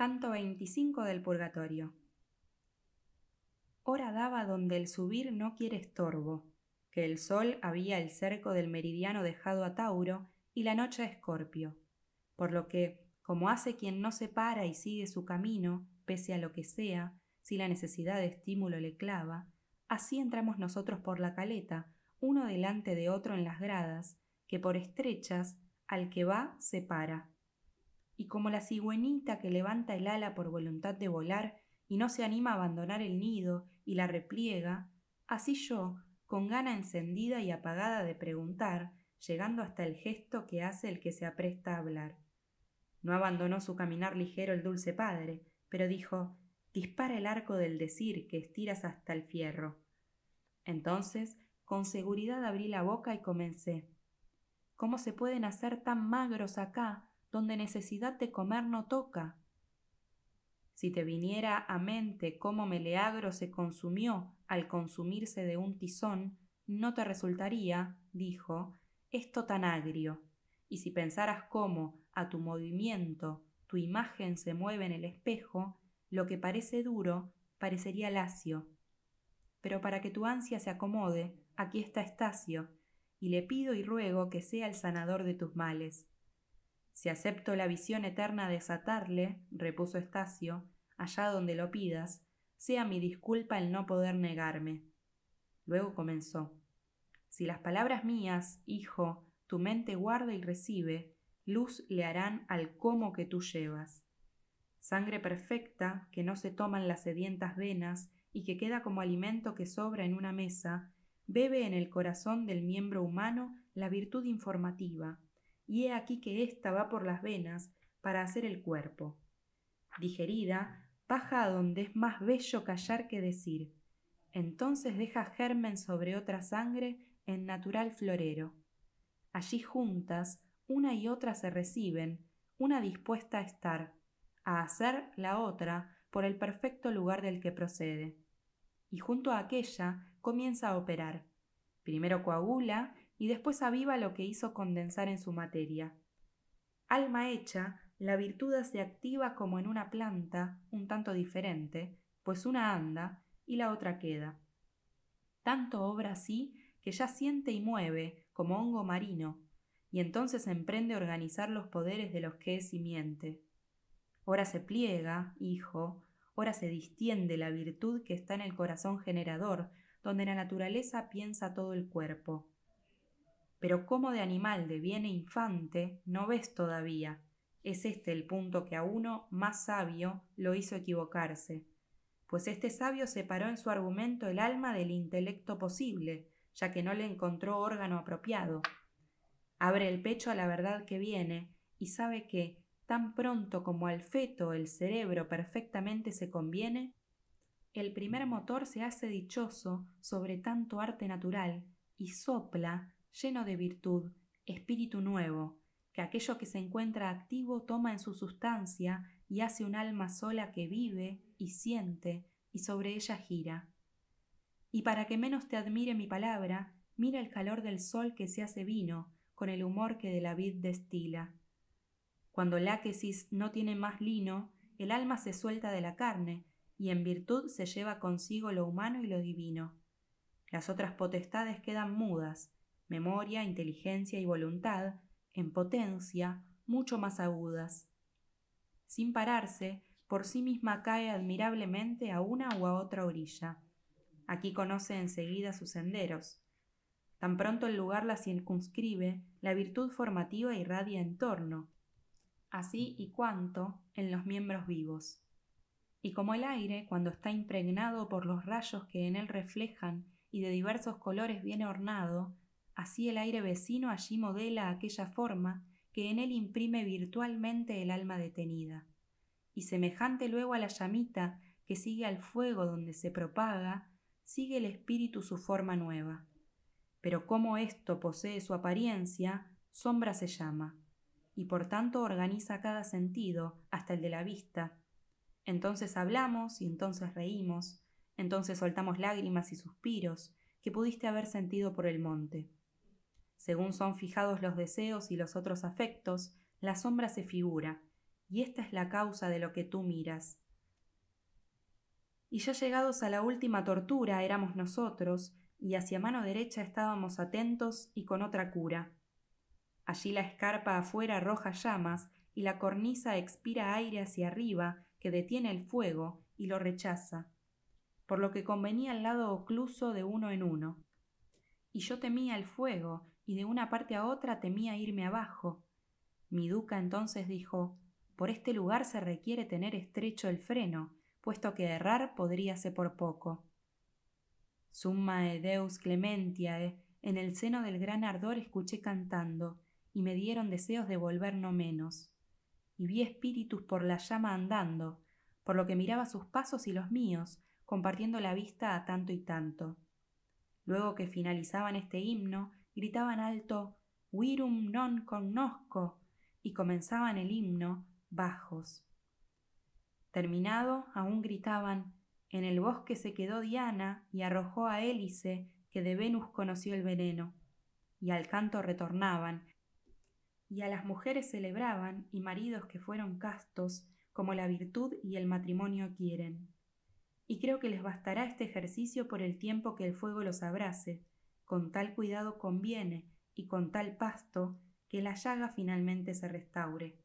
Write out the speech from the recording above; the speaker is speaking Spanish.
Canto 25 del Purgatorio. Hora daba donde el subir no quiere estorbo, que el sol había el cerco del meridiano dejado a Tauro y la noche a Escorpio, por lo que, como hace quien no se para y sigue su camino, pese a lo que sea, si la necesidad de estímulo le clava, así entramos nosotros por la caleta, uno delante de otro en las gradas, que por estrechas al que va se para y como la cigüenita que levanta el ala por voluntad de volar y no se anima a abandonar el nido y la repliega, así yo, con gana encendida y apagada de preguntar, llegando hasta el gesto que hace el que se apresta a hablar. No abandonó su caminar ligero el dulce padre, pero dijo Dispara el arco del decir que estiras hasta el fierro. Entonces, con seguridad abrí la boca y comencé. ¿Cómo se pueden hacer tan magros acá donde necesidad de comer no toca. Si te viniera a mente cómo Meleagro se consumió al consumirse de un tizón, no te resultaría, dijo, esto tan agrio. Y si pensaras cómo, a tu movimiento, tu imagen se mueve en el espejo, lo que parece duro parecería lacio. Pero para que tu ansia se acomode, aquí está Estacio, y le pido y ruego que sea el sanador de tus males. Si acepto la visión eterna de desatarle, repuso Estacio, allá donde lo pidas, sea mi disculpa el no poder negarme. Luego comenzó. Si las palabras mías, hijo, tu mente guarda y recibe, luz le harán al cómo que tú llevas. Sangre perfecta que no se toman las sedientas venas y que queda como alimento que sobra en una mesa, bebe en el corazón del miembro humano la virtud informativa, y he aquí que ésta va por las venas para hacer el cuerpo. Digerida, baja a donde es más bello callar que decir. Entonces deja germen sobre otra sangre en natural florero. Allí juntas, una y otra se reciben, una dispuesta a estar, a hacer la otra por el perfecto lugar del que procede. Y junto a aquella comienza a operar. Primero coagula y después aviva lo que hizo condensar en su materia. Alma hecha, la virtud se activa como en una planta, un tanto diferente, pues una anda y la otra queda. Tanto obra así que ya siente y mueve, como hongo marino, y entonces emprende organizar los poderes de los que es simiente. Ora se pliega, hijo, ora se distiende la virtud que está en el corazón generador, donde la naturaleza piensa todo el cuerpo pero como de animal deviene infante no ves todavía. Es este el punto que a uno más sabio lo hizo equivocarse, pues este sabio separó en su argumento el alma del intelecto posible, ya que no le encontró órgano apropiado. Abre el pecho a la verdad que viene y sabe que, tan pronto como al feto el cerebro perfectamente se conviene, el primer motor se hace dichoso sobre tanto arte natural y sopla lleno de virtud, espíritu nuevo, que aquello que se encuentra activo toma en su sustancia y hace un alma sola que vive y siente y sobre ella gira. Y para que menos te admire mi palabra, mira el calor del sol que se hace vino, con el humor que de la vid destila. Cuando láquesis no tiene más lino, el alma se suelta de la carne, y en virtud se lleva consigo lo humano y lo divino. Las otras potestades quedan mudas, memoria, inteligencia y voluntad, en potencia, mucho más agudas. Sin pararse, por sí misma cae admirablemente a una u a otra orilla. Aquí conoce enseguida sus senderos. Tan pronto el lugar la circunscribe, la virtud formativa irradia en torno, así y cuanto en los miembros vivos. Y como el aire, cuando está impregnado por los rayos que en él reflejan y de diversos colores viene ornado, Así el aire vecino allí modela aquella forma que en él imprime virtualmente el alma detenida. Y semejante luego a la llamita que sigue al fuego donde se propaga, sigue el espíritu su forma nueva. Pero como esto posee su apariencia, sombra se llama, y por tanto organiza cada sentido, hasta el de la vista. Entonces hablamos y entonces reímos, entonces soltamos lágrimas y suspiros que pudiste haber sentido por el monte. Según son fijados los deseos y los otros afectos, la sombra se figura, y esta es la causa de lo que tú miras. Y ya llegados a la última tortura éramos nosotros, y hacia mano derecha estábamos atentos y con otra cura. Allí la escarpa afuera arroja llamas, y la cornisa expira aire hacia arriba, que detiene el fuego y lo rechaza, por lo que convenía el lado ocluso de uno en uno. Y yo temía el fuego, y de una parte a otra temía irme abajo. Mi duca entonces dijo Por este lugar se requiere tener estrecho el freno, puesto que errar podríase por poco. Summae Deus clementiae, en el seno del gran ardor escuché cantando, y me dieron deseos de volver no menos. Y vi espíritus por la llama andando, por lo que miraba sus pasos y los míos, compartiendo la vista a tanto y tanto. Luego que finalizaban este himno, gritaban alto Virum non connosco y comenzaban el himno bajos. Terminado, aún gritaban En el bosque se quedó Diana y arrojó a Hélice, que de Venus conoció el veneno. Y al canto retornaban, y a las mujeres celebraban, y maridos que fueron castos, como la virtud y el matrimonio quieren. Y creo que les bastará este ejercicio por el tiempo que el fuego los abrace, con tal cuidado conviene, y con tal pasto, que la llaga finalmente se restaure.